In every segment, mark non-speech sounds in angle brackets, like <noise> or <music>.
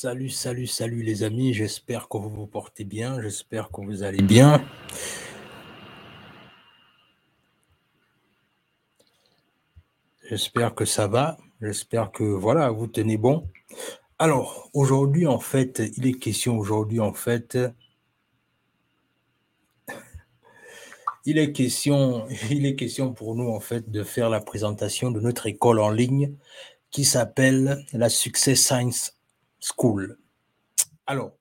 Salut, salut, salut les amis, j'espère que vous vous portez bien, j'espère que vous allez bien. J'espère que ça va, j'espère que voilà, vous tenez bon. Alors, aujourd'hui en fait, il est question aujourd'hui en fait, il est question, <laughs> pour nous en fait de faire la présentation de notre école en ligne qui s'appelle la Success Science School. Alors,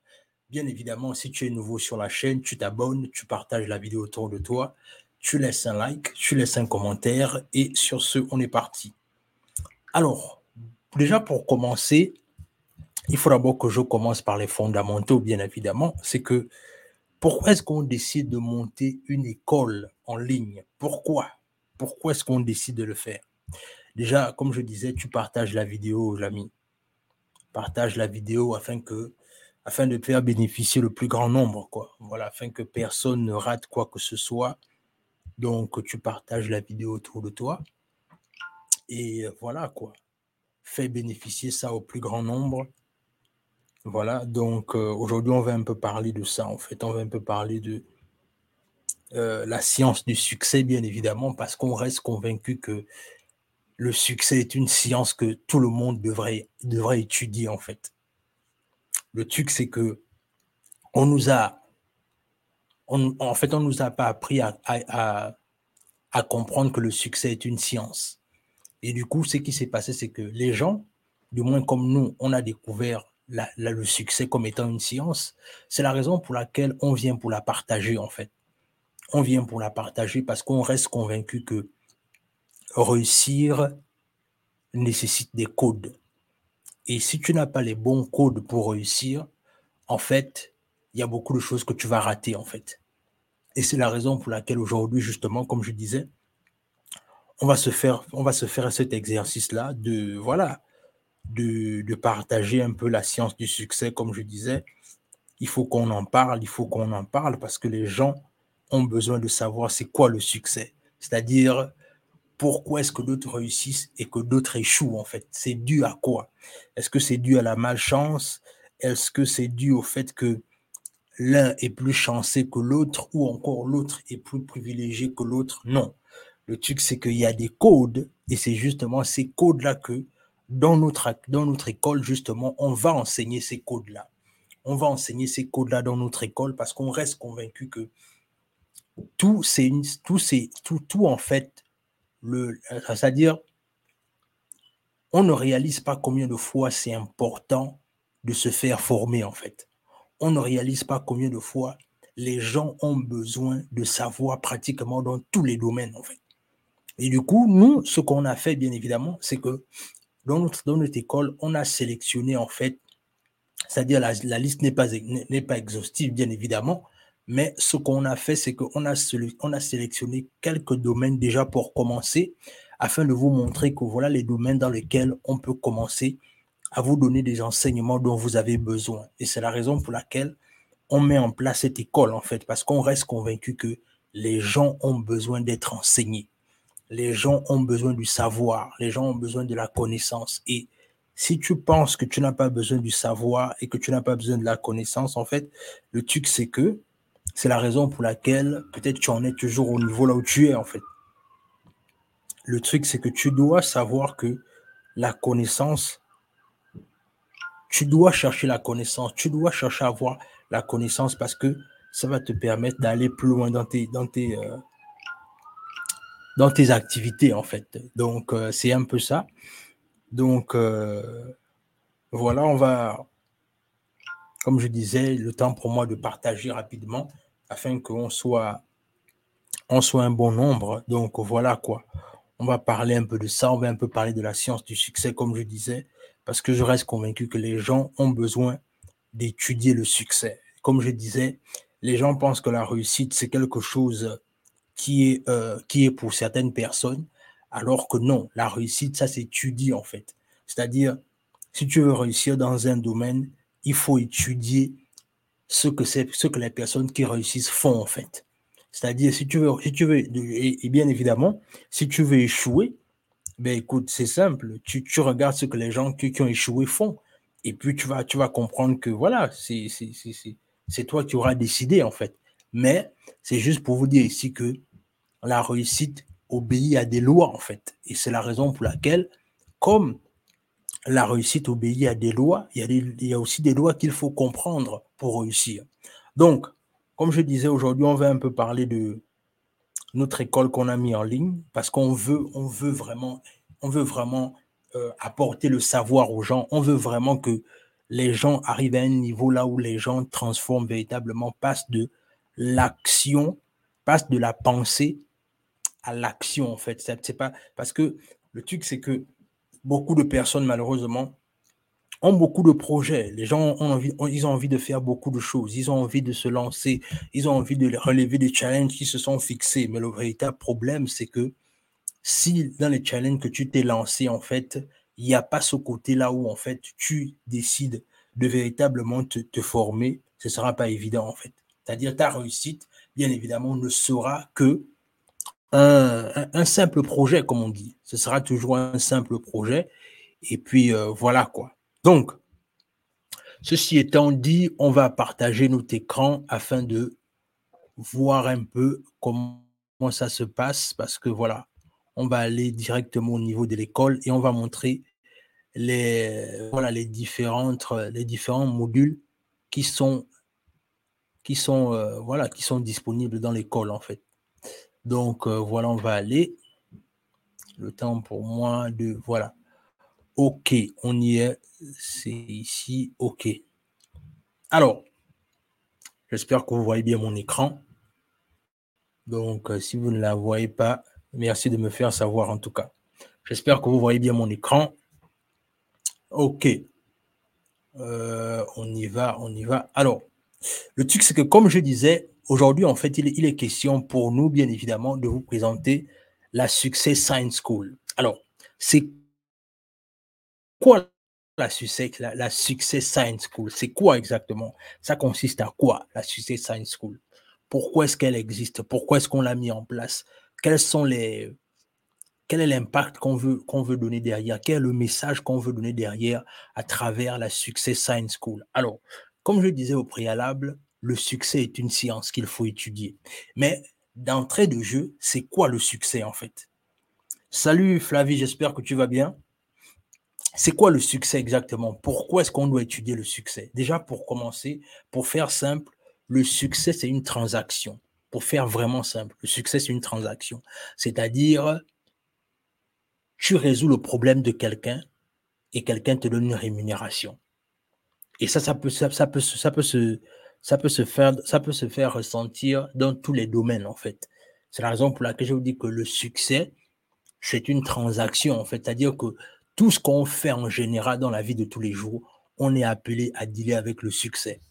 bien évidemment, si tu es nouveau sur la chaîne, tu t'abonnes, tu partages la vidéo autour de toi, tu laisses un like, tu laisses un commentaire et sur ce, on est parti. Alors, déjà pour commencer, il faut d'abord que je commence par les fondamentaux, bien évidemment. C'est que pourquoi est-ce qu'on décide de monter une école en ligne? Pourquoi? Pourquoi est-ce qu'on décide de le faire? Déjà, comme je disais, tu partages la vidéo, l'ami partage la vidéo afin que afin de faire bénéficier le plus grand nombre, quoi. Voilà, afin que personne ne rate quoi que ce soit. Donc, tu partages la vidéo autour de toi. Et voilà, quoi. Fais bénéficier ça au plus grand nombre. Voilà, donc euh, aujourd'hui, on va un peu parler de ça, en fait. On va un peu parler de euh, la science du succès, bien évidemment, parce qu'on reste convaincu que le succès est une science que tout le monde devrait, devrait étudier en fait. Le truc, c'est que on nous a, en fait, on nous a pas appris à, à, comprendre que le succès est une science. Et du coup, ce qui s'est passé, c'est que les gens, du moins comme nous, on a découvert le succès comme étant une science. C'est la raison pour laquelle on vient pour la partager, en fait. On vient pour la partager parce qu'on reste convaincu que réussir nécessite des codes. Et si tu n'as pas les bons codes pour réussir, en fait, il y a beaucoup de choses que tu vas rater, en fait. Et c'est la raison pour laquelle aujourd'hui, justement, comme je disais, on va se faire, on va se faire cet exercice-là de, voilà, de, de partager un peu la science du succès, comme je disais. Il faut qu'on en parle, il faut qu'on en parle parce que les gens ont besoin de savoir c'est quoi le succès. C'est-à-dire, pourquoi est-ce que d'autres réussissent et que d'autres échouent en fait? C'est dû à quoi? Est-ce que c'est dû à la malchance? Est-ce que c'est dû au fait que l'un est plus chanceux que l'autre ou encore l'autre est plus privilégié que l'autre? Non. Le truc, c'est qu'il y a des codes et c'est justement ces codes-là que dans notre, école, justement, on va enseigner ces codes-là. On va enseigner ces codes-là dans notre école parce qu'on reste convaincu que tout, c'est tout, c'est tout en fait c'est-à-dire, on ne réalise pas combien de fois c'est important de se faire former, en fait. On ne réalise pas combien de fois les gens ont besoin de savoir pratiquement dans tous les domaines, en fait. Et du coup, nous, ce qu'on a fait, bien évidemment, c'est que dans notre, école, on a sélectionné, en fait, c'est-à-dire la, la liste n'est pas exhaustive, bien évidemment, mais ce qu'on a fait, c'est qu'on a, on a sélectionné quelques domaines déjà pour commencer, afin de vous montrer que voilà les domaines dans lesquels on peut commencer à vous donner des enseignements dont vous avez besoin. Et c'est la raison pour laquelle on met en place cette école, en fait, parce qu'on reste convaincu que les gens ont besoin d'être enseignés. Les gens ont besoin du savoir, les gens ont besoin de la connaissance. Et si tu penses que tu n'as pas besoin du savoir et que tu n'as pas besoin de la connaissance, en fait, le truc, c'est que c'est la raison pour laquelle peut-être tu en es toujours au niveau là où tu es en fait. Le truc, c'est que tu dois savoir que la connaissance, tu dois chercher la connaissance, tu dois chercher à avoir la connaissance parce que ça va te permettre d'aller plus loin dans tes, dans tes, euh, activités en fait. Donc, euh, c'est un peu ça. Donc, euh, voilà, on va, comme je disais, le temps pour moi de partager rapidement afin qu'on soit, on soit un bon nombre. Donc voilà quoi. On va parler un peu de ça, on va un peu parler de la science du succès, comme je disais, parce que je reste convaincu que les gens ont besoin d'étudier le succès. Comme je disais, les gens pensent que la réussite, c'est quelque chose qui est, euh, qui est pour certaines personnes, alors que non, la réussite, ça s'étudie en fait. C'est-à-dire, si tu veux réussir dans un domaine, il faut étudier ce que ce que les personnes qui réussissent font en fait. C'est-à-dire, si tu veux, si tu veux, et, bien évidemment, si tu veux échouer, ben écoute, c'est simple, tu, tu, regardes ce que les gens qui, qui, ont échoué font. Et puis, tu vas, tu vas comprendre que voilà, c'est toi qui auras décidé, en fait. Mais c'est juste pour vous dire ici que la réussite obéit à des lois, en fait. Et c'est la raison pour laquelle, comme la réussite obéit à des lois, il y a, aussi des lois qu'il faut comprendre pour réussir. Donc, comme je disais aujourd'hui, on va un peu parler de notre école qu'on a mis en ligne parce qu'on veut, on veut vraiment euh, apporter le savoir aux gens. On veut vraiment que les gens arrivent à un niveau là où les gens transforment véritablement, passent de l'action, passent de la pensée à l'action en fait. C'est pas parce que le truc c'est que beaucoup de personnes, malheureusement, ont beaucoup de projets. Les gens ont envie, ils ont envie de faire beaucoup de choses. Ils ont envie de se lancer. Ils ont envie de relever des challenges qui se sont fixés. Mais le véritable problème, c'est que si dans les challenges que tu t'es lancé, en fait, il n'y a pas ce côté-là où, en fait, tu décides de véritablement te, former, ce ne sera pas évident, en fait. C'est-à-dire ta réussite, bien évidemment, ne sera que un, simple projet, comme on dit. Ce sera toujours un simple projet. Et puis, euh, voilà quoi. Donc, ceci étant dit, on va partager notre écran afin de voir un peu comment ça se passe parce que voilà, on va aller directement au niveau de l'école et on va montrer les, voilà, les différents modules qui sont, qui sont, euh, voilà, qui sont disponibles dans l'école en fait. Donc, euh, voilà, on va aller. Le temps pour moi de... Voilà. OK, on y est. C'est ici. OK. Alors, j'espère que vous voyez bien mon écran. Donc, euh, si vous ne la voyez pas, merci de me faire savoir en tout cas. J'espère que vous voyez bien mon écran. OK. Euh, on y va, on y va. Alors, le truc, c'est que comme je disais, Aujourd'hui, en fait, il est, question pour nous, bien évidemment, de vous présenter la Success Science School. Alors, c'est quoi la Success, la, Success Science School? C'est quoi exactement? Ça consiste à quoi, la Success Science School? Pourquoi est-ce qu'elle existe? Pourquoi est-ce qu'on l'a mis en place? Quels sont les, quel est l'impact qu'on veut, veut donner derrière? Quel est le message qu'on veut donner derrière à travers la Success Science School? Alors, comme je disais au préalable, le succès est une science qu'il faut étudier. Mais d'entrée de jeu, c'est quoi le succès en fait? Salut Flavie, j'espère que tu vas bien. C'est quoi le succès exactement? Pourquoi est-ce qu'on doit étudier le succès? Déjà, pour commencer, pour faire simple, le succès, c'est une transaction. Pour faire vraiment simple, le succès, c'est une transaction. C'est-à-dire, tu résous le problème de quelqu'un et quelqu'un te donne une rémunération. Et ça, ça peut, ça, ça peut, ça peut se, ça peut se faire, ça peut se faire ressentir dans tous les domaines, en fait. C'est la raison pour laquelle je vous dis que le succès, c'est une transaction, en fait. C'est-à-dire que tout ce qu'on fait en général dans la vie de tous les jours, on est appelé à dealer avec le succès.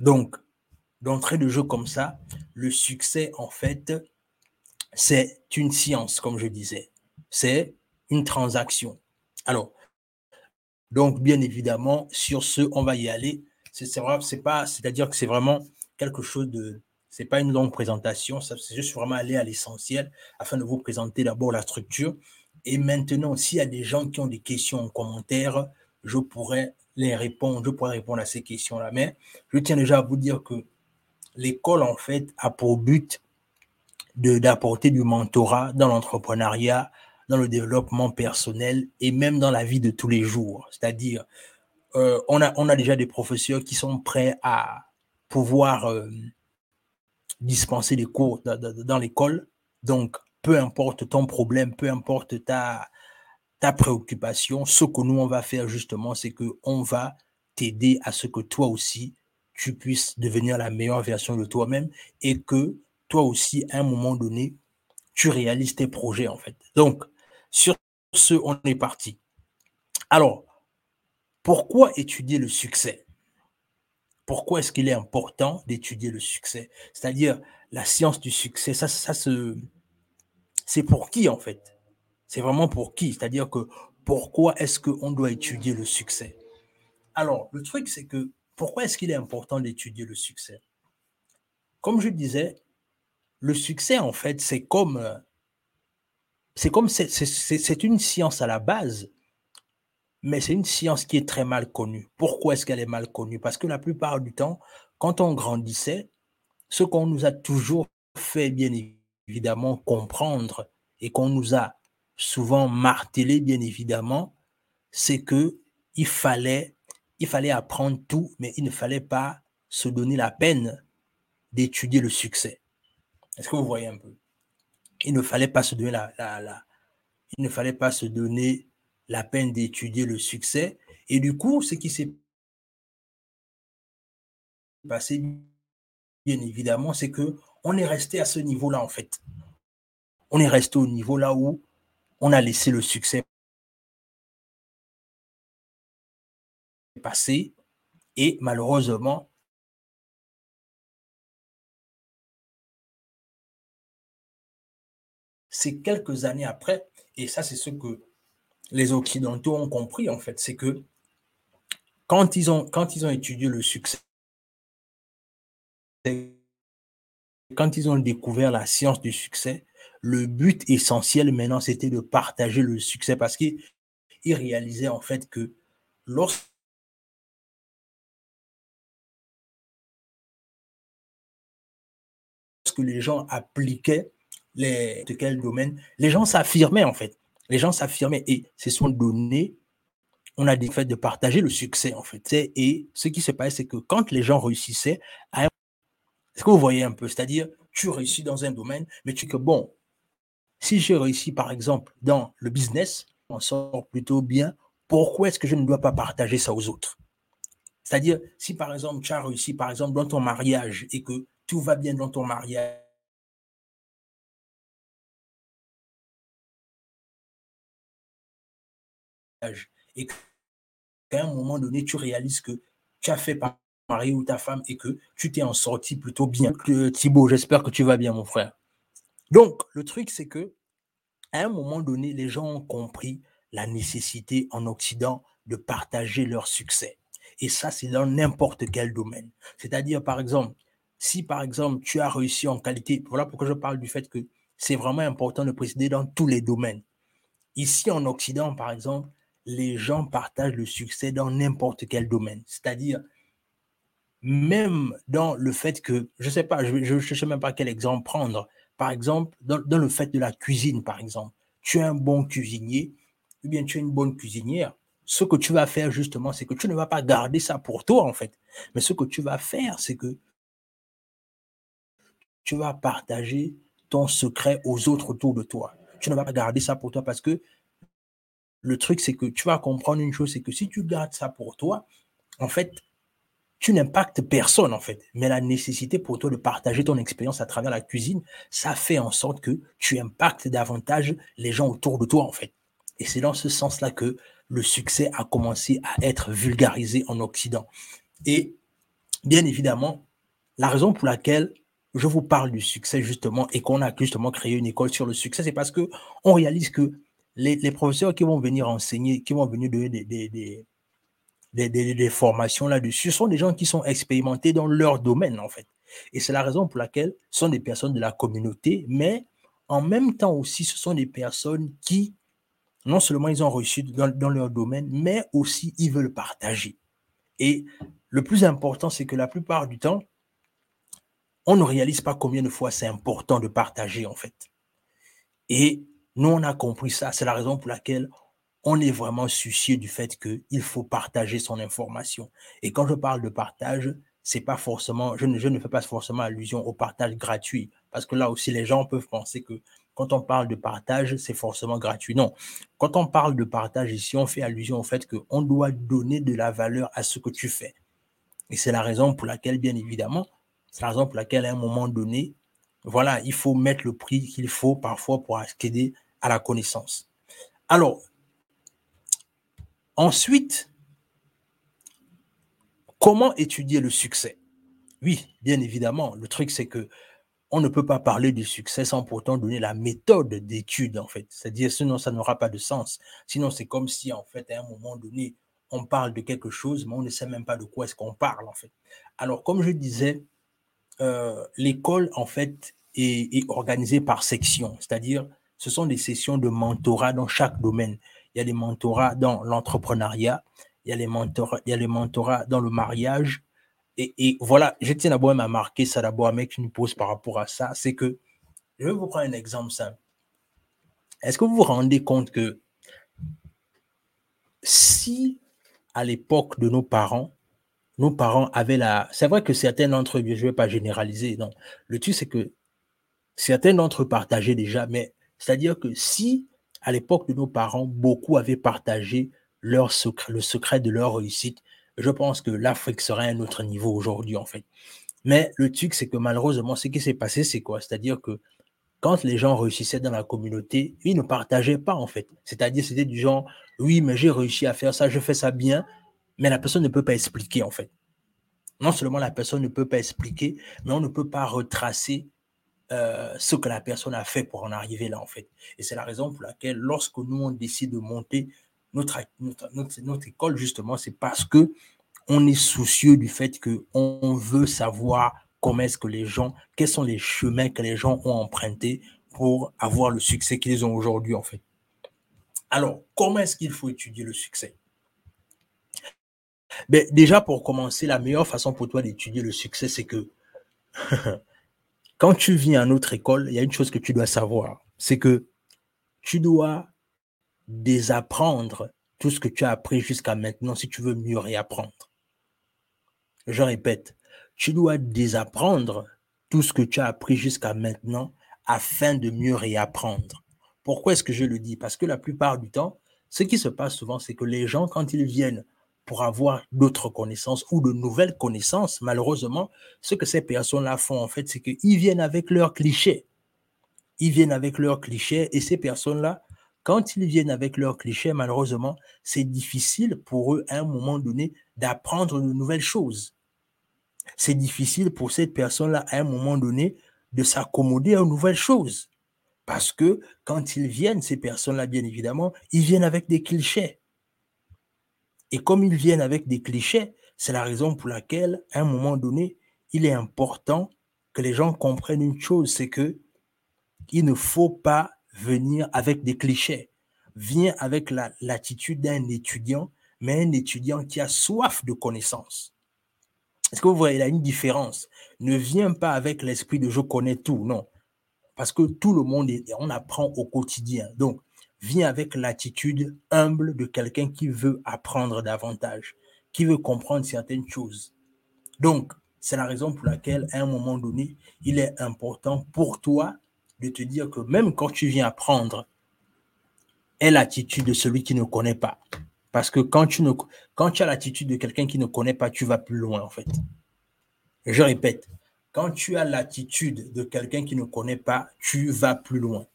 Donc, d'entrée de jeu comme ça, le succès, en fait, c'est une science, comme je disais. C'est une transaction. Alors, donc, bien évidemment, sur ce, on va y aller c'est pas, c'est-à-dire que c'est vraiment quelque chose de, c'est pas une longue présentation, c'est juste vraiment aller à l'essentiel afin de vous présenter d'abord la structure. Et maintenant, s'il y a des gens qui ont des questions en commentaire, je pourrais les répondre, je pourrais répondre à ces questions-là. Mais je tiens déjà à vous dire que l'école, en fait, a pour but d'apporter du mentorat dans l'entrepreneuriat, dans le développement personnel et même dans la vie de tous les jours. C'est-à-dire, euh, on, a, on a déjà des professeurs qui sont prêts à pouvoir euh, dispenser des cours dans l'école. Donc, peu importe ton problème, peu importe ta, ta préoccupation, ce que nous, on va faire justement, c'est qu'on va t'aider à ce que toi aussi, tu puisses devenir la meilleure version de toi-même et que toi aussi, à un moment donné, tu réalises tes projets, en fait. Donc, sur ce, on est parti. Alors, pourquoi étudier le succès? Pourquoi est-ce qu'il est important d'étudier le succès? C'est-à-dire la science du succès, ça, c'est pour qui en fait? C'est vraiment pour qui? C'est-à-dire que pourquoi est-ce qu'on doit étudier le succès? Alors, le truc, c'est que pourquoi est-ce qu'il est important d'étudier le succès? Comme je disais, le succès, en fait, c'est comme... C'est comme... C'est une science à la base mais c'est une science qui est très mal connue. Pourquoi est-ce qu'elle est mal connue? Parce que la plupart du temps, quand on grandissait, ce qu'on nous a toujours fait, bien évidemment, comprendre et qu'on nous a souvent martelé, bien évidemment, c'est que il fallait, il fallait apprendre tout, mais il ne fallait pas se donner la peine d'étudier le succès. Est-ce que vous voyez un peu? Il ne fallait pas se donner la, il ne fallait pas se donner la peine d'étudier le succès. Et du coup, ce qui s'est passé, bien évidemment, c'est que on est resté à ce niveau-là, en fait. On est resté au niveau là où on a laissé le succès passer et malheureusement, c'est quelques années après, et ça c'est ce que les Occidentaux ont compris en fait, c'est que quand ils, ont, étudié le succès, quand ils ont découvert la science du succès, le but essentiel maintenant, c'était de partager le succès parce qu'ils réalisaient en fait que lorsque les gens appliquaient les, de quel domaine, les gens s'affirmaient en fait. Les gens s'affirmaient et se sont donnés, on a dit fait de partager le succès en fait. Et ce qui se passe, c'est que quand les gens réussissaient, est-ce que vous voyez un peu? C'est-à-dire, tu réussis dans un domaine, mais tu que bon, si j'ai réussi par exemple dans le business, on sort plutôt bien, pourquoi est-ce que je ne dois pas partager ça aux autres? C'est-à-dire, si par exemple tu as réussi par exemple dans ton mariage et que tout va bien dans ton mariage, et qu'à un moment donné, tu réalises que tu as fait par mari ou ta femme et que tu t'es en sorti plutôt bien. Thibaut, j'espère que tu vas bien, mon frère. Donc, le truc, c'est que à un moment donné, les gens ont compris la nécessité en Occident de partager leur succès. Et ça, c'est dans n'importe quel domaine. C'est-à-dire, par exemple, si par exemple tu as réussi en qualité, voilà pourquoi je parle du fait que c'est vraiment important de préciser dans tous les domaines. Ici en Occident, par exemple, les gens partagent le succès dans n'importe quel domaine. C'est-à-dire, même dans le fait que, je ne sais pas, je ne sais même pas quel exemple prendre. Par exemple, dans, le fait de la cuisine, par exemple. Tu es un bon cuisinier, ou bien tu es une bonne cuisinière. Ce que tu vas faire justement, c'est que tu ne vas pas garder ça pour toi, en fait. Mais ce que tu vas faire, c'est que tu vas partager ton secret aux autres autour de toi. Tu ne vas pas garder ça pour toi parce que le truc, c'est que tu vas comprendre une chose, c'est que si tu gardes ça pour toi, en fait, tu n'impactes personne, en fait. Mais la nécessité pour toi de partager ton expérience à travers la cuisine, ça fait en sorte que tu impactes davantage les gens autour de toi, en fait. Et c'est dans ce sens-là que le succès a commencé à être vulgarisé en Occident. Et bien évidemment, la raison pour laquelle je vous parle du succès justement et qu'on a justement créé une école sur le succès, c'est parce que on réalise que les, professeurs qui vont venir enseigner, qui vont venir donner des, formations là-dessus, sont des gens qui sont expérimentés dans leur domaine en fait. Et c'est la raison pour laquelle ce sont des personnes de la communauté, mais en même temps aussi, ce sont des personnes qui, non seulement ils ont reçu dans, dans leur domaine, mais aussi ils veulent partager. Et le plus important, c'est que la plupart du temps, on ne réalise pas combien de fois c'est important de partager, en fait. Et nous, on a compris ça. C'est la raison pour laquelle on est vraiment soucieux du fait qu'il faut partager son information. Et quand je parle de partage, c'est pas forcément, je ne, je ne fais pas forcément allusion au partage gratuit. Parce que là aussi, les gens peuvent penser que quand on parle de partage, c'est forcément gratuit. Non. Quand on parle de partage ici, on fait allusion au fait qu'on doit donner de la valeur à ce que tu fais. Et c'est la raison pour laquelle, bien évidemment, c'est la raison pour laquelle, à un moment donné, voilà, il faut mettre le prix qu'il faut parfois pour accéder à la connaissance. Alors, ensuite, comment étudier le succès? Oui, bien évidemment, le truc c'est que on ne peut pas parler du succès sans pourtant donner la méthode d'étude, en fait. C'est-à-dire, sinon, ça n'aura pas de sens. Sinon, c'est comme si, en fait, à un moment donné, on parle de quelque chose, mais on ne sait même pas de quoi est-ce qu'on parle, en fait. Alors, comme je disais, euh, l'école, en fait, est, organisée par section, c'est-à-dire ce sont des sessions de mentorat dans chaque domaine. il y a les mentorats dans l'entrepreneuriat, il y a les mentorats, il y a mentorats dans le mariage. Et, voilà, je tiens d'abord à marquer ça d'abord, mec, me pose par rapport à ça, c'est que, je vais vous prendre un exemple simple. Est-ce que vous vous rendez compte que si à l'époque de nos parents, nos parents avaient la... C'est vrai que certains d'entre eux, je ne vais pas généraliser, non. Le truc, c'est que certains d'entre eux partageaient déjà, mais c'est-à-dire que si à l'époque de nos parents, beaucoup avaient partagé le secret de leur réussite, je pense que l'Afrique serait à un autre niveau aujourd'hui, en fait. Mais le truc, c'est que malheureusement, ce qui s'est passé, c'est quoi? C'est-à-dire que quand les gens réussissaient dans la communauté, ils ne partageaient pas, en fait. C'est-à-dire, c'était du genre, oui, mais j'ai réussi à faire ça, je fais ça bien, mais la personne ne peut pas expliquer, en fait. Non seulement la personne ne peut pas expliquer, mais on ne peut pas retracer euh, ce que la personne a fait pour en arriver là, en fait. Et c'est la raison pour laquelle, lorsque nous, on décide de monter notre, notre, école, justement, c'est parce que on est soucieux du fait qu'on veut savoir comment est-ce que les gens, quels sont les chemins que les gens ont empruntés pour avoir le succès qu'ils ont aujourd'hui, en fait. Alors, comment est-ce qu'il faut étudier le succès? Ben, Déjà, pour commencer, la meilleure façon pour toi d'étudier le succès, c'est que <laughs> Quand tu viens à notre école, il y a une chose que tu dois savoir, c'est que tu dois désapprendre tout ce que tu as appris jusqu'à maintenant si tu veux mieux réapprendre. Je répète, tu dois désapprendre tout ce que tu as appris jusqu'à maintenant afin de mieux réapprendre. Pourquoi est-ce que je le dis? Parce que la plupart du temps, ce qui se passe souvent, c'est que les gens, quand ils viennent pour avoir d'autres connaissances ou de nouvelles connaissances. Malheureusement, ce que ces personnes-là font, en fait, c'est qu'ils viennent avec leurs clichés. Ils viennent avec leurs clichés et ces personnes-là, quand ils viennent avec leurs clichés, malheureusement, c'est difficile pour eux, à un moment donné, d'apprendre de nouvelles choses. C'est difficile pour cette personne-là, à un moment donné, de s'accommoder aux nouvelles choses. Parce que quand ils viennent, ces personnes-là, bien évidemment, ils viennent avec des clichés. Et comme ils viennent avec des clichés, c'est la raison pour laquelle, à un moment donné, il est important que les gens comprennent une chose, c'est que il ne faut pas venir avec des clichés. Viens avec l'attitude d'un étudiant, mais un étudiant qui a soif de connaissances. Est-ce que vous voyez, a une différence? Ne viens pas avec l'esprit de je connais tout, non. Parce que tout le monde, on apprend au quotidien. Donc, vient avec l'attitude humble de quelqu'un qui veut apprendre davantage, qui veut comprendre certaines choses. Donc, c'est la raison pour laquelle, à un moment donné, il est important pour toi de te dire que même quand tu viens apprendre, aie l'attitude de celui qui ne connaît pas. Parce que quand tu, quand tu as l'attitude de quelqu'un qui ne connaît pas, tu vas plus loin, en fait. Je répète, quand tu as l'attitude de quelqu'un qui ne connaît pas, tu vas plus loin.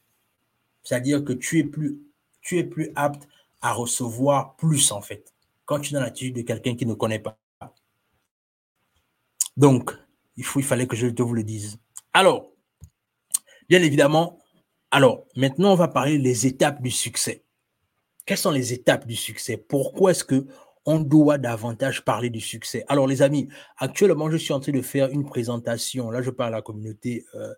C'est-à-dire que tu es plus, tu es plus apte à recevoir plus, en fait, quand tu es dans l'attitude de quelqu'un qui ne connaît pas. Donc, il, faut, il fallait que je te vous le dise. Alors, bien évidemment, alors, maintenant, on va parler des étapes du succès. Quelles sont les étapes du succès? Pourquoi est-ce que on doit davantage parler du succès? Alors, les amis, actuellement, je suis en train de faire une présentation. Là, je parle à la communauté euh,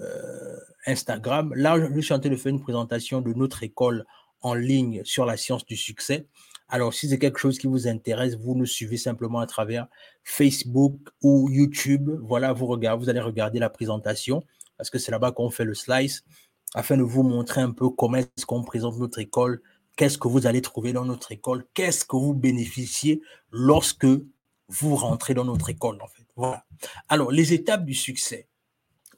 euh, Instagram. Là, je suis en train de faire une présentation de notre école en ligne sur la science du succès. Alors, si c'est quelque chose qui vous intéresse, vous nous suivez simplement à travers Facebook ou YouTube. Voilà, vous regardez, vous allez regarder la présentation parce que c'est là-bas qu'on fait le slice afin de vous montrer un peu comment est-ce qu'on présente notre école, qu'est-ce que vous allez trouver dans notre école, qu'est-ce que vous bénéficiez lorsque vous rentrez dans notre école, en fait. Voilà. Alors, les étapes du succès.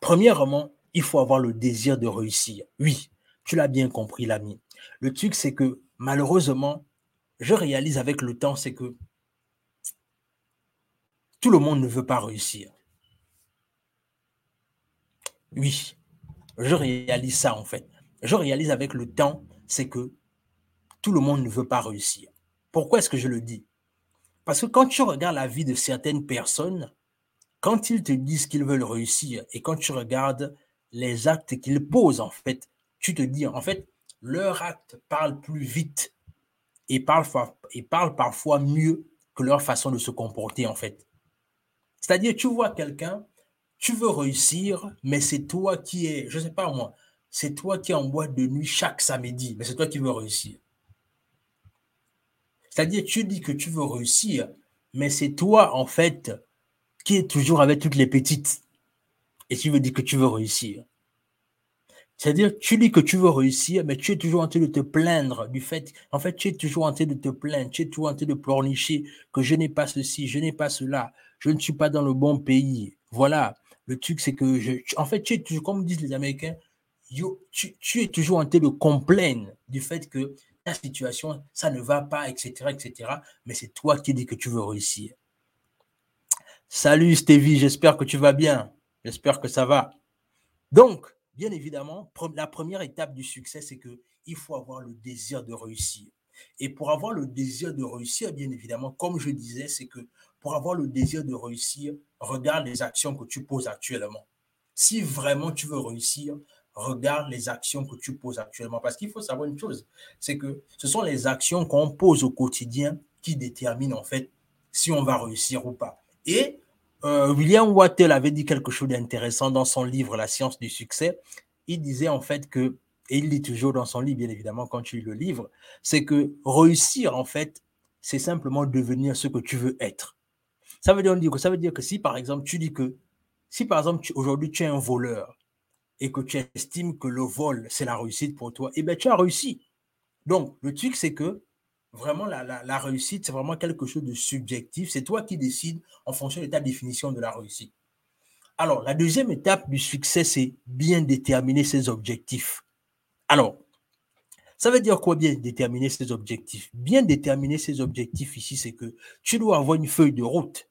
Premièrement, il faut avoir le désir de réussir. Oui, tu l'as bien compris, l'ami. Le truc, c'est que malheureusement, je réalise avec le temps, c'est que tout le monde ne veut pas réussir. Oui, je réalise ça en fait. Je réalise avec le temps, c'est que tout le monde ne veut pas réussir. Pourquoi est-ce que je le dis? Parce que quand tu regardes la vie de certaines personnes, quand ils te disent qu'ils veulent réussir et quand tu regardes les actes qu'ils posent, en fait, tu te dis, en fait, leur acte parle plus vite et parle, parle parfois mieux que leur façon de se comporter, en fait. C'est-à-dire, tu vois quelqu'un, tu veux réussir, mais c'est toi qui es, je ne sais pas moi, c'est toi qui es en boîte de nuit chaque samedi, mais c'est toi qui veux réussir. C'est-à-dire, tu dis que tu veux réussir, mais c'est toi, en fait, qui est toujours avec toutes les petites. Et tu veux dire que tu veux réussir. C'est-à-dire, tu dis que tu veux réussir, mais tu es toujours en train de te plaindre du fait, en fait, tu es toujours en train de te plaindre, tu es toujours en train de pleurnicher que je n'ai pas ceci, je n'ai pas cela, je ne suis pas dans le bon pays. Voilà. Le truc, c'est que, je, en fait, tu es toujours, comme disent les Américains, tu, es toujours en train de complaindre du fait que ta situation, ça ne va pas, etc., etc. Mais c'est toi qui dis que tu veux réussir. Salut Stevie, j'espère que tu vas bien. J'espère que ça va. Donc, Bien évidemment, la première étape du succès, c'est qu'il faut avoir le désir de réussir. Et pour avoir le désir de réussir, bien évidemment, comme je disais, c'est que pour avoir le désir de réussir, regarde les actions que tu poses actuellement. Si vraiment tu veux réussir, regarde les actions que tu poses actuellement. Parce qu'il faut savoir une chose, c'est que ce sont les actions qu'on pose au quotidien qui déterminent en fait si on va réussir ou pas. Et euh, William Wattel avait dit quelque chose d'intéressant dans son livre La science du succès. Il disait en fait que, et il dit toujours dans son livre, bien évidemment, quand tu lis le livre, c'est que réussir, en fait, c'est simplement devenir ce que tu veux être. Ça veut dire, ça veut dire que si, par exemple, tu dis que, si par exemple, aujourd'hui, tu es un voleur et que tu estimes que le vol, c'est la réussite pour toi, eh bien, tu as réussi. Donc, le truc, c'est que Vraiment, la, réussite, c'est vraiment quelque chose de subjectif. C'est toi qui décides en fonction de ta définition de la réussite. Alors, la deuxième étape du succès, c'est bien déterminer ses objectifs. Alors, ça veut dire quoi bien déterminer ses objectifs? Bien déterminer ses objectifs ici, c'est que tu dois avoir une feuille de route.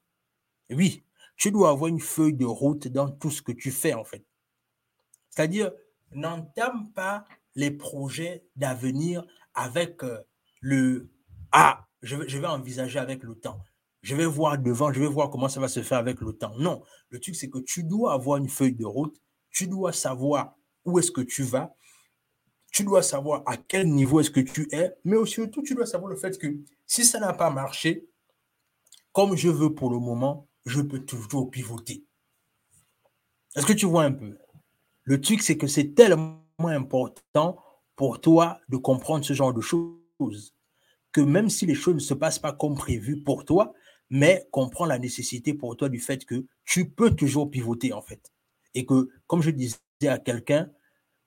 Oui, tu dois avoir une feuille de route dans tout ce que tu fais, en fait. C'est-à-dire, n'entame pas les projets d'avenir avec euh, le ah, je vais, envisager avec le temps. Je vais voir devant, je vais voir comment ça va se faire avec le temps. Non, le truc, c'est que tu dois avoir une feuille de route. Tu dois savoir où est-ce que tu vas. Tu dois savoir à quel niveau est-ce que tu es. Mais aussi, surtout, tu dois savoir le fait que si ça n'a pas marché, comme je veux pour le moment, je peux toujours pivoter. Est-ce que tu vois un peu? Le truc, c'est que c'est tellement important pour toi de comprendre ce genre de choses que même si les choses ne se passent pas comme prévu pour toi, mais comprends la nécessité pour toi du fait que tu peux toujours pivoter en fait. Et que, comme je disais à quelqu'un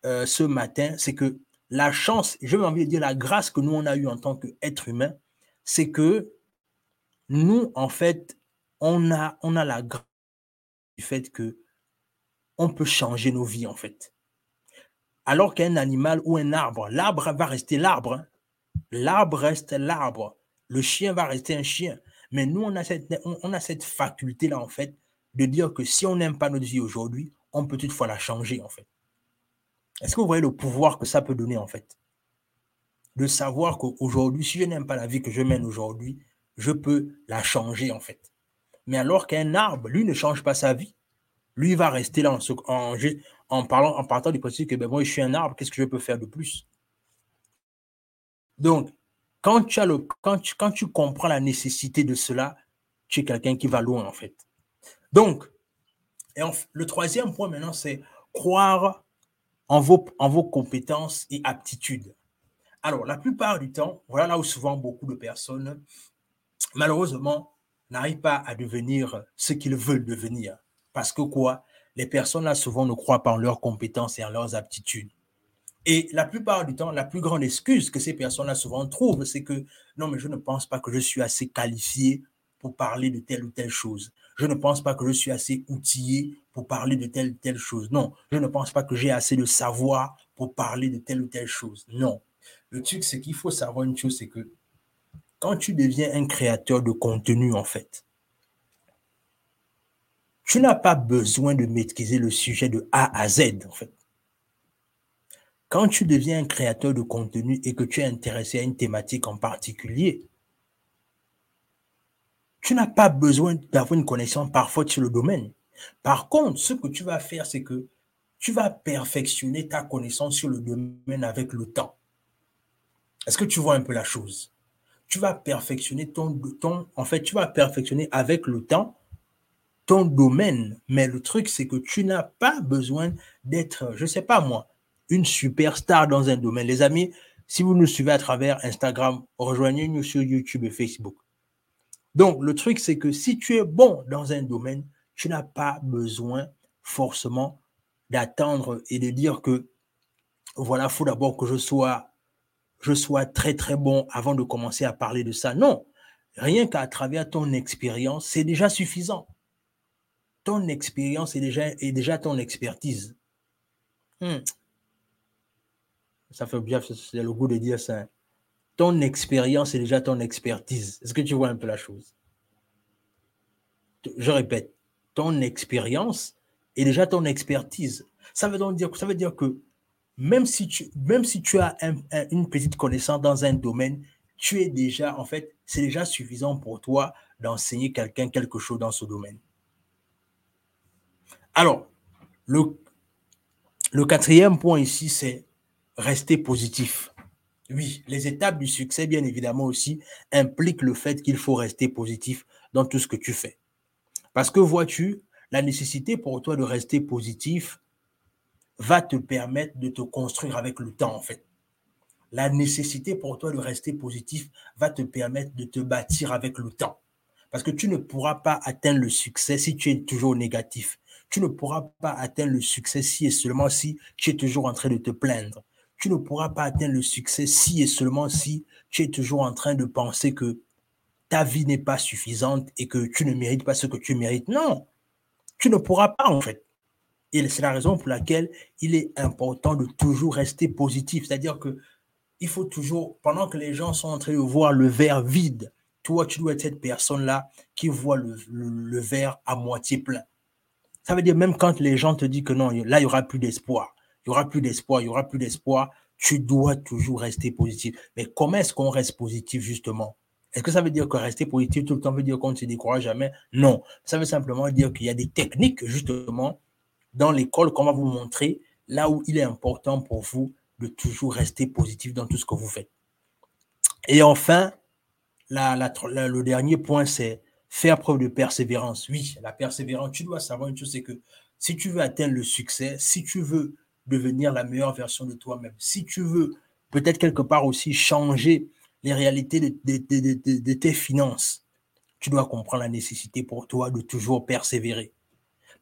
euh, ce matin, c'est que la chance, je vais envie de dire la grâce que nous on a eu en tant qu'être humain, c'est que nous en fait, on a, on a la grâce du fait que on peut changer nos vies en fait. Alors qu'un animal ou un arbre, l'arbre va rester l'arbre. Hein. L'arbre reste l'arbre. Le chien va rester un chien. Mais nous, on a cette, faculté-là, en fait, de dire que si on n'aime pas notre vie aujourd'hui, on peut toutefois la changer, en fait. Est-ce que vous voyez le pouvoir que ça peut donner, en fait? De savoir qu'aujourd'hui, si je n'aime pas la vie que je mène aujourd'hui, je peux la changer, en fait. Mais alors qu'un arbre, lui, ne change pas sa vie. Lui va rester là en, en, parlant, en partant du principe que ben, moi, je suis un arbre, qu'est-ce que je peux faire de plus? Donc, quand tu, comprends la nécessité de cela, tu es quelqu'un qui va loin, en fait. Donc, le troisième point maintenant, c'est croire en vos, en vos compétences et aptitudes. Alors, la plupart du temps, voilà là où souvent beaucoup de personnes, malheureusement, n'arrivent pas à devenir ce qu'ils veulent devenir. Parce que quoi? Les personnes là souvent ne croient pas en leurs compétences et en leurs aptitudes. Et la plupart du temps, la plus grande excuse que ces personnes-là souvent trouvent, c'est que non, mais je ne pense pas que je suis assez qualifié pour parler de telle ou telle chose. Je ne pense pas que je suis assez outillé pour parler de telle ou telle chose. Non, je ne pense pas que j'ai assez de savoir pour parler de telle ou telle chose. Non. Le truc, c'est qu'il faut savoir une chose, c'est que quand tu deviens un créateur de contenu, en fait, tu n'as pas besoin de maîtriser le sujet de A à Z, en fait. Quand tu deviens un créateur de contenu et que tu es intéressé à une thématique en particulier, tu n'as pas besoin d'avoir une connaissance parfaite sur le domaine. Par contre, ce que tu vas faire, c'est que tu vas perfectionner ta connaissance sur le domaine avec le temps. Est-ce que tu vois un peu la chose? Tu vas perfectionner ton, ton, en fait, tu vas perfectionner avec le temps ton domaine. Mais le truc, c'est que tu n'as pas besoin d'être, je ne sais pas moi, une superstar dans un domaine. Les amis, Si vous nous suivez à travers Instagram, rejoignez-nous sur YouTube et Facebook. Donc, le truc, c'est que si tu es bon dans un domaine, tu n'as pas besoin forcément d'attendre et de dire que voilà, il faut d'abord que je sois, je sois très très bon avant de commencer à parler de ça. Non, rien qu'à travers ton expérience, c'est déjà suffisant. Ton expérience est déjà, est déjà ton expertise. Hmm. Ça fait bien, c'est le goût de dire ça. Ton expérience est déjà ton expertise. Est-ce que tu vois un peu la chose? Je répète, ton expérience est déjà ton expertise. Ça veut dire, que même si tu, même as une petite connaissance dans un domaine, tu es déjà, en fait, c'est déjà suffisant pour toi d'enseigner quelqu'un quelque chose dans ce domaine. Alors, le quatrième point ici, c'est rester positif. Oui, les étapes du succès, bien évidemment aussi, impliquent le fait qu'il faut rester positif dans tout ce que tu fais. Parce que vois-tu, la nécessité pour toi de rester positif va te permettre de te construire avec le temps, en fait la nécessité pour toi de rester positif va te permettre de te bâtir avec le temps. Parce que tu ne pourras pas atteindre le succès si tu es toujours négatif. Tu ne pourras pas atteindre le succès si et seulement si tu es toujours en train de te plaindre. Tu ne pourras pas atteindre le succès si et seulement si tu es toujours en train de penser que ta vie n'est pas suffisante et que tu ne mérites pas ce que tu mérites. Non, tu ne pourras pas en fait. Et c'est la raison pour laquelle il est important de toujours rester positif. C'est-à-dire que il faut toujours, pendant que les gens sont en train de voir le verre vide, toi, tu dois être cette personne-là qui voit le, verre à moitié plein. Ça veut dire même quand les gens te disent que non, là, il n'y aura plus d'espoir, il n'y aura plus d'espoir, il n'y aura plus d'espoir, tu dois toujours rester positif. Mais comment est-ce qu'on reste positif justement? Est-ce que ça veut dire que rester positif tout le temps veut dire qu'on ne se décourage jamais? Non. Ça veut simplement dire qu'il y a des techniques justement dans l'école qu'on va vous montrer là où il est important pour vous de toujours rester positif dans tout ce que vous faites. Et enfin, le dernier point, c'est faire preuve de persévérance. Oui, la persévérance, tu dois savoir une chose, c'est que si tu veux atteindre le succès, si tu veux devenir la meilleure version de toi-même, si tu veux peut-être quelque part aussi changer les réalités de, tes finances, tu dois comprendre la nécessité pour toi de toujours persévérer.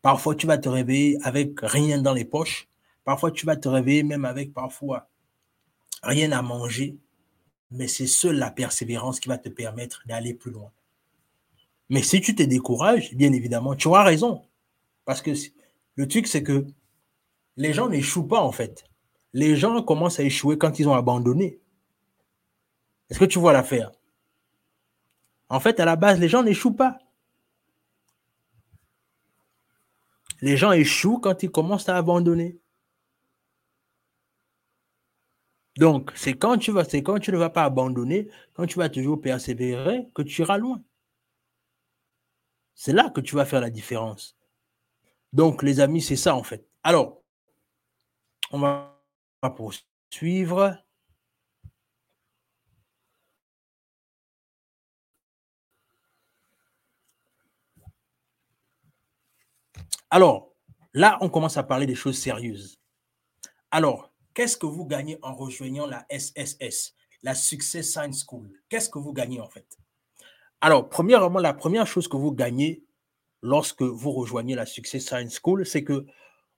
Parfois, tu vas te réveiller avec rien dans les poches, Parfois, tu vas te réveiller même avec parfois rien à manger, mais c'est seule la persévérance qui va te permettre d'aller plus loin. Mais si tu te décourages, bien évidemment, tu auras raison. Parce que le truc, c'est que les gens n'échouent pas, en fait. Les gens commencent à échouer quand ils ont abandonné. Est-ce que tu vois l'affaire? En fait, à la base, les gens n'échouent pas. Les gens échouent quand ils commencent à abandonner. Donc, c'est quand tu vas, c'est quand tu ne vas pas abandonner, quand tu vas toujours persévérer, que tu iras loin. C'est là que tu vas faire la différence. Donc, les amis, c'est ça en fait. Alors, on va poursuivre. Alors, là, on commence à parler des choses sérieuses. Alors, Qu'est-ce que vous gagnez en rejoignant la SSS, la Success Science School? Qu'est-ce que vous gagnez en fait? Alors, premièrement, la première chose que vous gagnez lorsque vous rejoignez la Success Science School, c'est que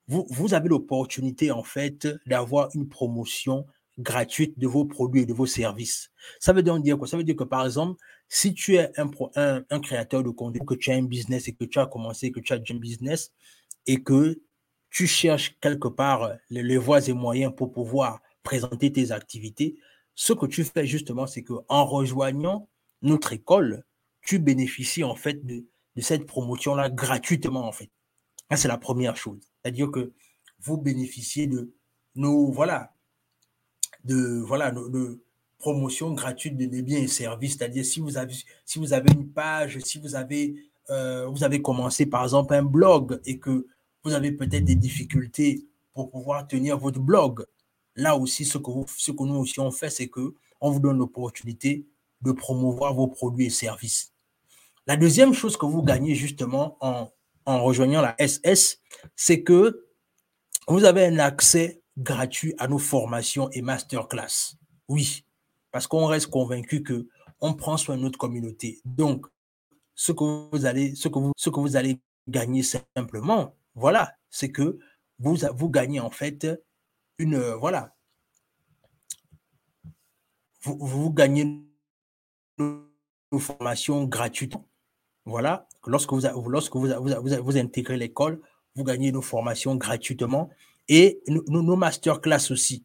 vous, avez l'opportunité en fait d'avoir une promotion gratuite de vos produits et de vos services. Ça veut dire quoi? Ça veut dire que par exemple, si tu es un, créateur de contenu, que tu as un business et que tu as commencé, que tu as un business et que tu cherches quelque part les, voies et moyens pour pouvoir présenter tes activités, ce que tu fais justement, c'est que en rejoignant notre école, tu bénéficies en fait de, cette promotion-là gratuitement en fait. c'est la première chose. C'est-à-dire que vous bénéficiez de nos, voilà, de, voilà, de promotions gratuites de biens et services. C'est-à-dire si vous avez, si vous avez une page, si vous avez, euh, vous avez commencé par exemple un blog et que vous avez peut-être des difficultés pour pouvoir tenir votre blog. Là aussi, ce que, ce que nous aussi on fait, c'est que on vous donne l'opportunité de promouvoir vos produits et services. La deuxième chose que vous gagnez justement en, en rejoignant la SS, c'est que vous avez un accès gratuit à nos formations et masterclass. Oui, parce qu'on reste convaincu que on prend soin de notre communauté. Donc, ce que vous allez, gagner simplement, voilà, c'est que vous, gagnez en fait une, voilà, vous, vous gagnez une formation gratuite. Voilà, lorsque vous, lorsque vous, intégrez l'école, vous gagnez nos formations gratuitement et nos, masterclass aussi.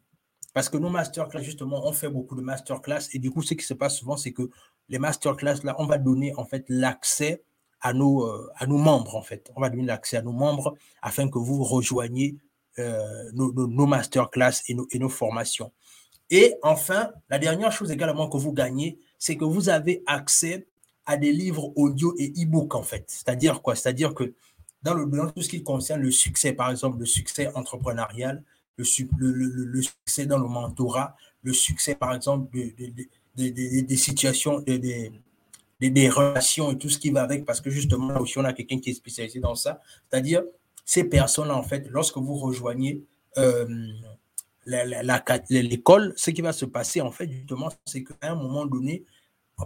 Parce que nos masterclass, justement, on fait beaucoup de masterclass et du coup, ce qui se passe souvent, c'est que les masterclass, là, on va donner en fait l'accès à nos, euh, membres, en fait. On va donner l'accès à nos membres afin que vous rejoigniez euh, nos, masterclass et nos formations. Et enfin, la dernière chose également que vous gagnez, c'est que vous avez accès à des livres audio et e-book, en fait. C'est-à-dire quoi? C'est-à-dire que dans, le, dans tout ce qui concerne le succès, par exemple, le succès entrepreneurial, le, succès dans le mentorat, le succès, par exemple, de, de, de, des situations, des, des relations et tout ce qui va avec, parce que justement, là aussi, on a quelqu'un qui est spécialisé dans ça. C'est-à-dire, ces personnes-là, en fait, lorsque vous rejoignez euh, l'école, ce qui va se passer, en fait, justement, c'est qu'à un moment donné,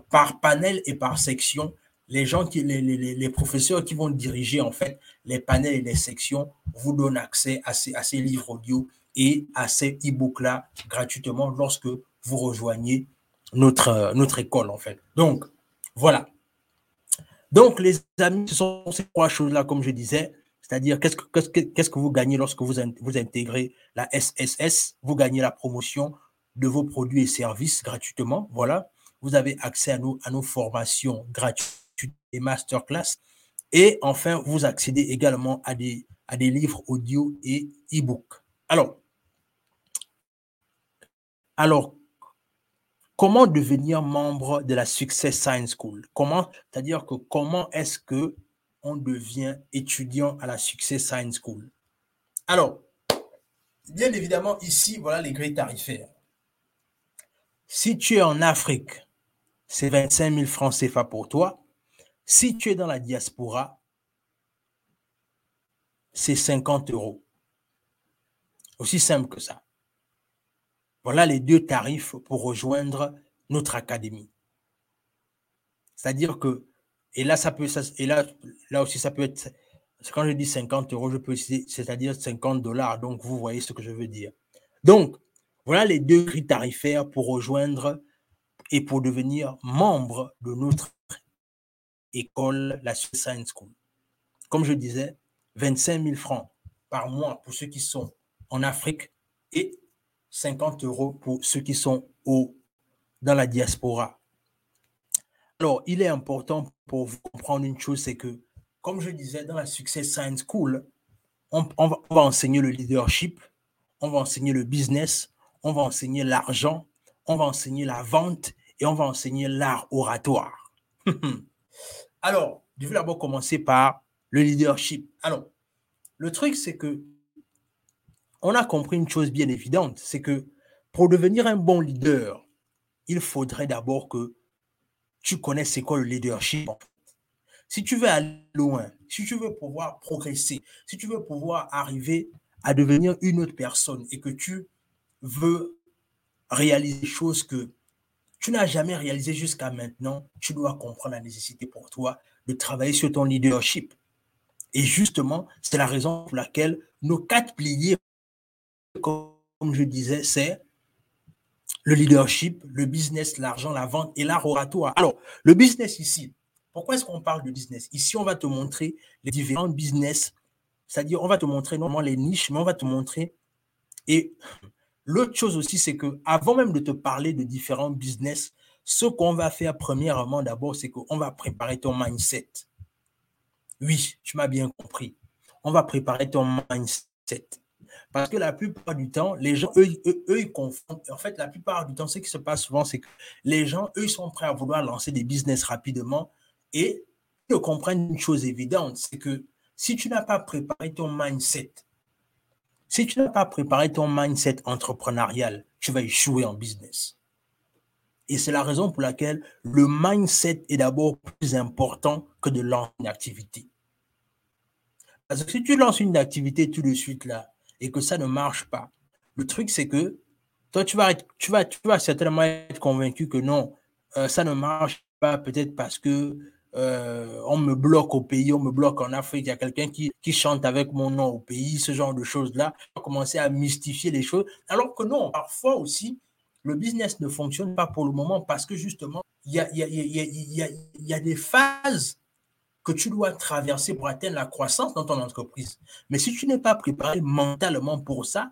par panel et par section, les gens qui, les, professeurs qui vont diriger en fait les panels et les sections vous donnent accès à ces, livres audio et à ces e-books là gratuitement lorsque vous rejoignez notre, école en fait. Donc, voilà. Donc, les amis, ce sont ces trois choses-là, comme je disais. C'est-à-dire, qu'est-ce que, qu'est-ce que vous gagnez lorsque vous, vous intégrez la SSS Vous gagnez la promotion de vos produits et services gratuitement. Voilà. Vous avez accès à nos, à nos formations gratuites et masterclass. Et enfin, vous accédez également à des, à des livres audio et e-book. Alors, alors, comment devenir membre de la Success Science School? Comment, c'est-à-dire que comment est-ce que on devient étudiant à la Success Science School? Alors, bien évidemment, ici, voilà les grilles tarifaires. Si tu es en Afrique, c'est 25 000 francs CFA pour toi. Si tu es dans la diaspora, c'est 50 euros. Aussi simple que ça. Voilà les deux tarifs pour rejoindre notre académie. C'est-à-dire que, et là, ça peut, et là, là aussi, ça peut être, quand je dis 50 euros, je peux c'est-à-dire 50 dollars. Donc, vous voyez ce que je veux dire. Donc, voilà les deux prix tarifaires pour rejoindre et pour devenir membre de notre école, la Science School. Comme je disais, 25 000 francs par mois pour ceux qui sont en Afrique et 50 euros pour ceux qui sont au, dans la diaspora. Alors, il est important pour vous comprendre une chose, c'est que, comme je disais, dans la Success Science School, on, va enseigner le leadership, on va enseigner le business, on va enseigner l'argent, on va enseigner la vente et on va enseigner l'art oratoire. <laughs> Alors, je vais d'abord commencer par le leadership. Alors, le truc, c'est que on a compris une chose bien évidente, c'est que pour devenir un bon leader, il faudrait d'abord que tu connaisses c'est quoi le leadership. Si tu veux aller loin, si tu veux pouvoir progresser, si tu veux pouvoir arriver à devenir une autre personne et que tu veux réaliser des choses que tu n'as jamais réalisées jusqu'à maintenant, tu dois comprendre la nécessité pour toi de travailler sur ton leadership. Et justement, c'est la raison pour laquelle nos quatre piliers comme je disais, c'est le leadership, le business, l'argent, la vente et l'art oratoire. Alors, le business ici, pourquoi est-ce qu'on parle de business? Ici, on va te montrer les différents business, c'est-à-dire on va te montrer normalement les niches, mais on va te montrer. Et l'autre chose aussi, c'est que avant même de te parler de différents business, ce qu'on va faire premièrement d'abord, c'est qu'on va préparer ton mindset. Oui, tu m'as bien compris. On va préparer ton mindset. Parce que la plupart du temps, les gens, eux, ils confondent. En fait, la plupart du temps, ce qui se passe souvent, c'est que les gens, eux, ils sont prêts à vouloir lancer des business rapidement et ils comprennent une chose évidente, c'est que si tu n'as pas préparé ton mindset, si tu n'as pas préparé ton mindset entrepreneurial, tu vas échouer en business. Et c'est la raison pour laquelle le mindset est d'abord plus important que de lancer une activité. Parce que si tu lances une activité tout de suite là, et que ça ne marche pas. Le truc, c'est que toi, tu vas, tu, tu vas certainement être convaincu que non, euh, ça ne marche pas peut-être parce que euh, on me bloque au pays, on me bloque en Afrique, il y a quelqu'un qui, qui chante avec mon nom au pays, ce genre de choses-là. Commencer à mystifier les choses. Alors que non, parfois aussi, le business ne fonctionne pas pour le moment parce que justement, il y a, y, a, y, a, y a, des phases que tu dois traverser pour atteindre la croissance dans ton entreprise. Mais si tu n'es pas préparé mentalement pour ça,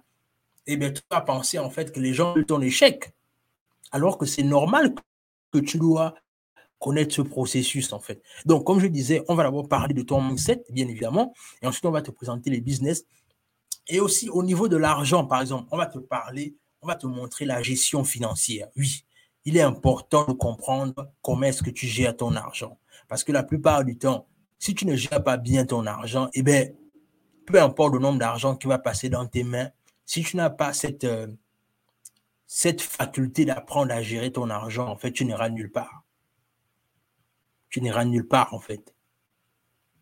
eh bien, tu vas penser en fait que les gens veulent ton échec. Alors que c'est normal que tu dois connaître ce processus en fait. Donc, comme je disais, on va d'abord parler de ton mindset, bien évidemment, et ensuite on va te présenter les business. Et aussi au niveau de l'argent, par exemple, on va te parler, on va te montrer la gestion financière. Oui, il est important de comprendre comment est-ce que tu gères ton argent. Parce que la plupart du temps, si tu ne gères pas bien ton argent, eh bien, peu importe le nombre d'argent qui va passer dans tes mains, si tu n'as pas cette, euh, cette faculté d'apprendre à gérer ton argent, en fait, tu n'iras nulle part. Tu n'iras nulle part, en fait.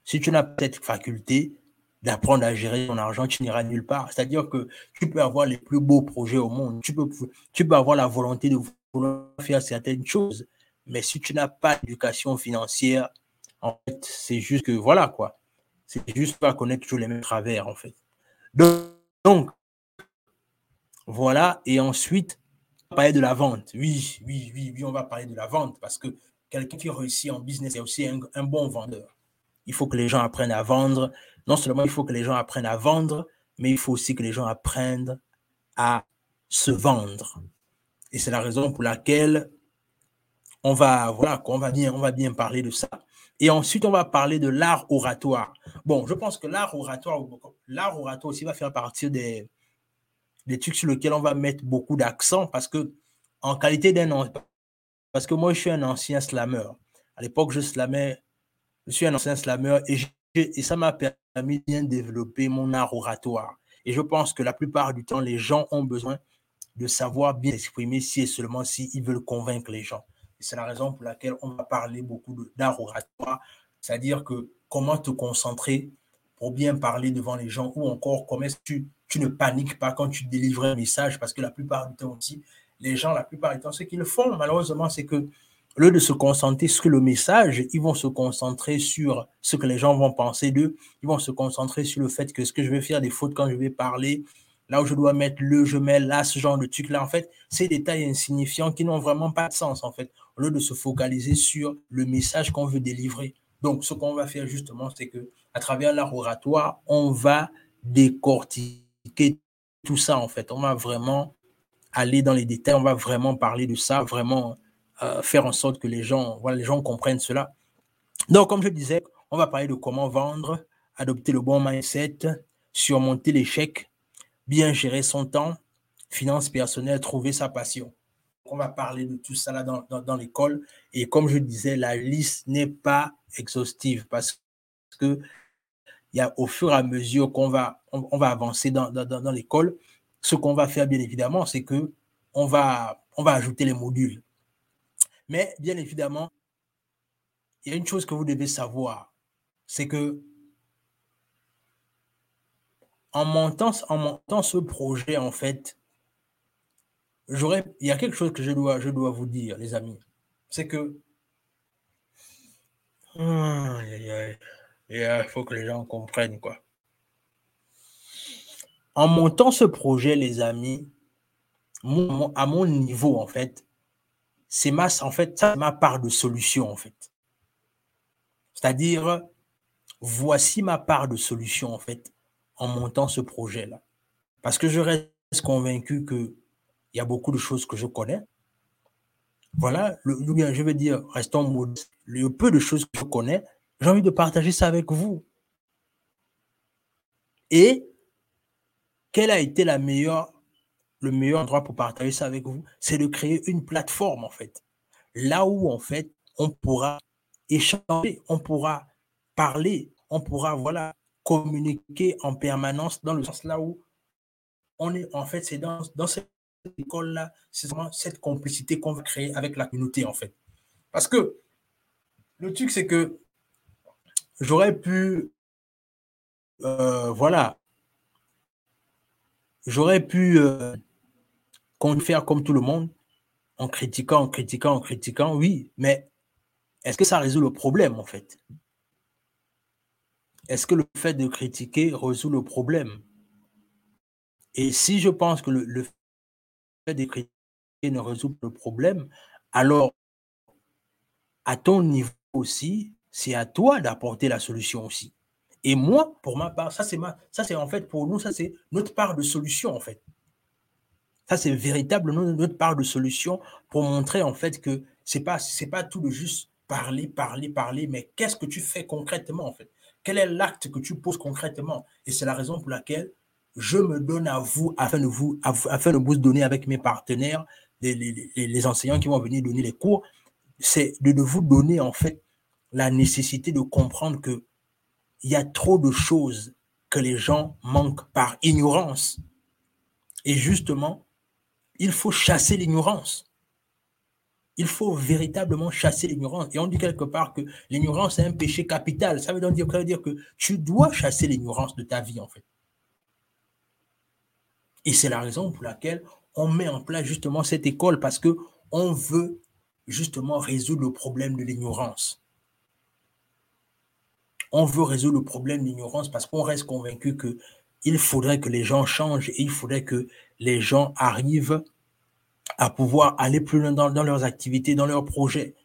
Si tu n'as pas cette faculté d'apprendre à gérer ton argent, tu n'iras nulle part. C'est-à-dire que tu peux avoir les plus beaux projets au monde, tu peux, tu peux avoir la volonté de vouloir faire certaines choses, mais si tu n'as pas d'éducation financière, en fait, c'est juste que, voilà, quoi. C'est juste pas connaître tous les mêmes travers, en fait. donc voilà, et ensuite, parler de la vente. Oui, oui, oui, oui, on va parler de la vente parce que quelqu'un qui réussit en business est aussi un, bon vendeur. Il faut que les gens apprennent à vendre. Non seulement il faut que les gens apprennent à vendre, mais il faut aussi que les gens apprennent à se vendre. Et c'est la raison pour laquelle on va, bien parler de ça. Et ensuite, on va parler de l'art oratoire. Bon, je pense que l'art oratoire, l'art oratoire aussi va faire partie des, des trucs sur lesquels on va mettre beaucoup d'accent parce que, en qualité d'un. Parce que moi, je suis un ancien slammer. À l'époque, je slamais. Je suis un ancien slammer et, ça m'a permis de bien développer mon art oratoire. Et je pense que la plupart du temps, les gens ont besoin de savoir bien exprimer si et seulement s'ils ils veulent convaincre les gens. C'est la raison pour laquelle on va parler beaucoup d'art oratoire, c'est-à-dire que comment te concentrer pour bien parler devant les gens ou encore comment tu tu ne paniques pas quand tu délivres un message parce que la plupart du temps aussi, les gens, la plupart du temps, ce qu'ils font, malheureusement, c'est que au lieu de se concentrer sur le message, ils vont se concentrer sur ce que les gens vont penser d'eux. Ils vont se concentrer sur le fait que ce que je vais faire des fautes quand je vais parler, là où je dois mettre le, je mets là, ce genre de truc-là. En fait, ces détails insignifiants qui n'ont vraiment pas de sens, en fait, au lieu de se focaliser sur le message qu'on veut délivrer. Donc, ce qu'on va faire justement, c'est que à travers l'art oratoire, on va décortiquer tout ça, en fait. On va vraiment aller dans les détails, on va vraiment parler de ça, vraiment euh, faire en sorte que les gens, voilà, les gens comprennent cela. Donc, comme je disais, on va parler de comment vendre, adopter le bon mindset, surmonter l'échec, bien gérer son temps, finances personnelles, trouver sa passion. On va parler de tout ça là dans, dans, l'école. Et comme je disais, la liste n'est pas exhaustive parce que il y a, au fur et à mesure qu'on va, on, va avancer dans, dans, l'école, ce qu'on va faire, bien évidemment, c'est que on va, on va ajouter les modules. Mais bien évidemment, il y a une chose que vous devez savoir, c'est que en montant, en montant ce projet, en fait, il y a quelque chose que je dois, je dois vous dire, les amis. C'est que il faut que les gens comprennent, quoi. En montant ce projet, les amis, à mon niveau, en fait, c'est ma, part de solution, en fait. C'est-à-dire, voici ma part de solution, en fait, en montant ce projet-là. Parce que je reste convaincu qu'il y a beaucoup de choses que je connais. Voilà, je veux dire, restons modestes. Le peu de choses que je connais, j'ai envie de partager ça avec vous. Et quel a été la meilleure, le meilleur endroit pour partager ça avec vous? C'est de créer une plateforme, en fait. Là où, en fait, on pourra échanger, on pourra parler, on pourra, voilà, communiquer en permanence dans le sens là où on est, en fait, c'est dans, dans cette école-là, c'est vraiment cette complicité qu'on va créer avec la communauté, en fait. Parce que le truc, c'est que j'aurais pu, euh, voilà, j'aurais pu, euh, faire comme tout le monde, en critiquant, en critiquant, en critiquant, oui, mais est-ce que ça résout le problème en fait? Est-ce que le fait de critiquer résout le problème? Et si je pense que le, fait de critiquer ne résout pas le problème, alors à ton niveau aussi, c'est à toi d'apporter la solution aussi. Et moi, pour ma part, ça c'est ma, ça c'est en fait pour nous, ça c'est notre part de solution en fait. Ça c'est véritablement notre part de solution pour montrer en fait que c'est pas c'est pas tout de juste parler, parler, parler, mais qu'est-ce que tu fais concrètement en fait? Quel est l'acte que tu poses concrètement? Et c'est la raison pour laquelle je me donne à vous afin de vous, afin de vous donner avec mes partenaires, les, enseignants qui vont venir donner les cours, c'est de, vous donner en fait la nécessité de comprendre que il y a trop de choses que les gens manquent par ignorance. Et justement, il faut chasser l'ignorance. Il faut véritablement chasser l'ignorance. Et on dit quelque part que l'ignorance est un péché capital. Ça veut dire que tu dois chasser l'ignorance de ta vie, en fait. Et c'est la raison pour laquelle on met en place justement cette école parce que on veut justement résoudre le problème de l'ignorance. On veut résoudre le problème de l'ignorance parce qu'on reste convaincu que il faudrait que les gens changent et il faudrait que les gens arrivent à pouvoir aller plus loin dans, dans leurs activités, dans leurs projets.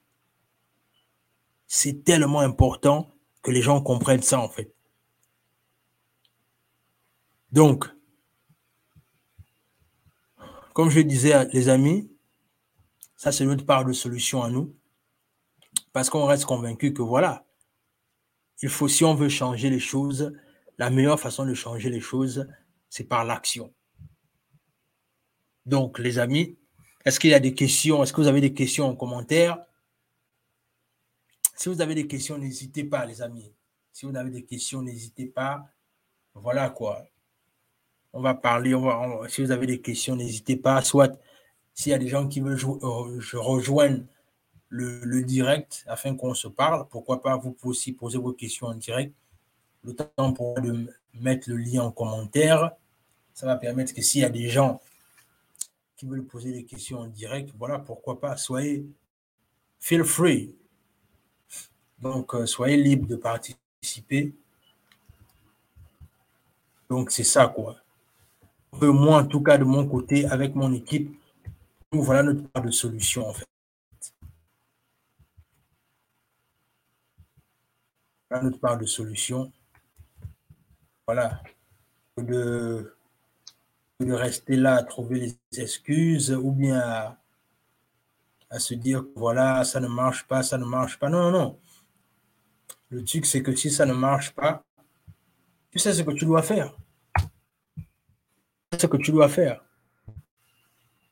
C'est tellement important que les gens comprennent ça en fait. Donc, comme je disais, les amis, ça c'est notre part de solution à nous. Parce qu'on reste convaincu que voilà, il faut, si on veut changer les choses, la meilleure façon de changer les choses, c'est par l'action. Donc, les amis, est-ce qu'il y a des questions? Est-ce que vous avez des questions en commentaire? Si vous avez des questions, n'hésitez pas, les amis. Si vous avez des questions, n'hésitez pas. Voilà quoi on va parler. si vous avez des questions, n'hésitez pas. Soit s'il y a des gens qui veulent euh, rejoindre le, direct afin qu'on se parle, pourquoi pas, vous pouvez aussi poser vos questions en direct. Le temps pour de mettre le lien en commentaire. Ça va permettre que s'il y a des gens qui veulent poser des questions en direct, voilà, pourquoi pas, soyez feel free. Donc, euh, soyez libre de participer. Donc, c'est ça, quoi moi, en tout cas, de mon côté, avec mon équipe, nous voilà notre part de solution, en fait. Voilà notre part de solution. Voilà. De, de rester là à trouver les excuses ou bien à, à se dire voilà, ça ne marche pas, ça ne marche pas. Non, non, non. Le truc, c'est que si ça ne marche pas, tu sais ce que tu dois faire ce que tu dois faire.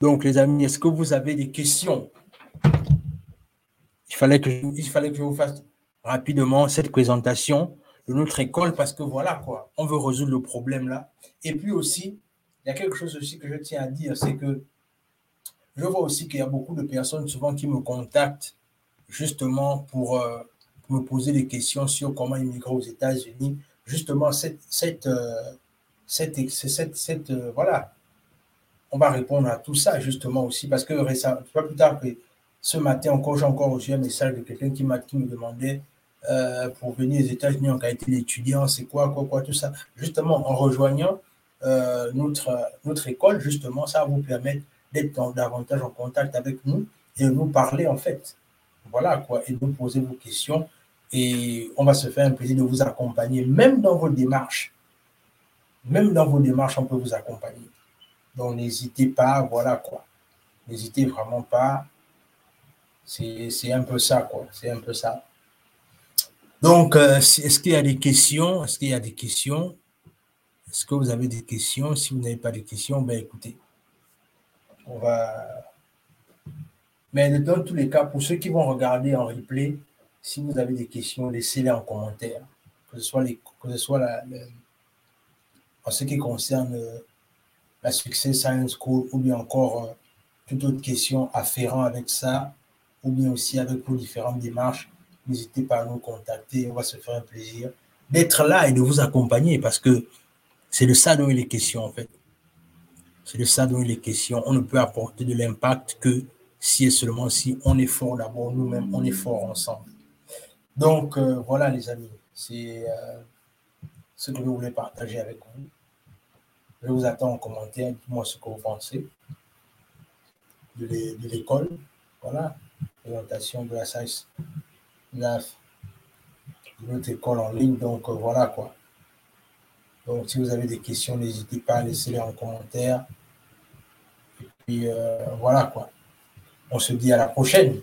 Donc, les amis, est-ce que vous avez des questions? Il fallait, que il fallait que je vous fasse rapidement cette présentation de notre école parce que voilà quoi, on veut résoudre le problème là. Et puis aussi, il y a quelque chose aussi que je tiens à dire, c'est que je vois aussi qu'il y a beaucoup de personnes souvent qui me contactent justement pour, euh, me poser des questions sur comment immigrer aux États-Unis. Justement, cette, cette, euh, cette, euh, voilà, on va répondre à tout ça justement aussi parce que récemment, pas plus tard que ce matin encore, j'ai encore reçu un message de quelqu'un qui, qui me demandait euh, pour venir aux États-Unis en qualité d'étudiant, c'est quoi, quoi, quoi, tout ça. Justement, en rejoignant euh, notre, notre école, justement, ça va vous permettre d'être davantage en contact avec nous et de nous parler en fait. Voilà quoi, et de nous poser vos questions. Et on va se faire un plaisir de vous accompagner, même dans vos démarches même dans vos démarches, on peut vous accompagner. Donc, n'hésitez pas, voilà quoi. N'hésitez vraiment pas. C'est un peu ça, quoi. C'est un peu ça. Donc, euh, est-ce qu'il y a des questions? Est-ce qu'il y a des questions? Est-ce que vous avez des questions? Si vous n'avez pas de questions, ben écoutez, on va. Mais dans tous les cas, pour ceux qui vont regarder en replay, si vous avez des questions, laissez-les en commentaire. Que ce soit, en ce qui concerne euh, la Success Science School ou bien encore euh, toute autre question afférent avec ça, ou bien aussi avec vos différentes démarches, n'hésitez pas à nous contacter. On va se faire un plaisir d'être là et de vous accompagner parce que c'est de ça dont il est question en fait. C'est de ça dont il est question. On ne peut apporter de l'impact que si et seulement si on est fort d'abord nous-mêmes, on est fort ensemble. Donc euh, voilà les amis, c'est euh, ce que je voulais partager avec vous. Je vous attends en commentaire, dites-moi ce que vous pensez de l'école. Voilà, présentation de la SAIS de notre école en ligne. Donc euh, voilà quoi. Donc si vous avez des questions, n'hésitez pas à laisser les en commentaire. Et puis voilà quoi. On se dit à la prochaine.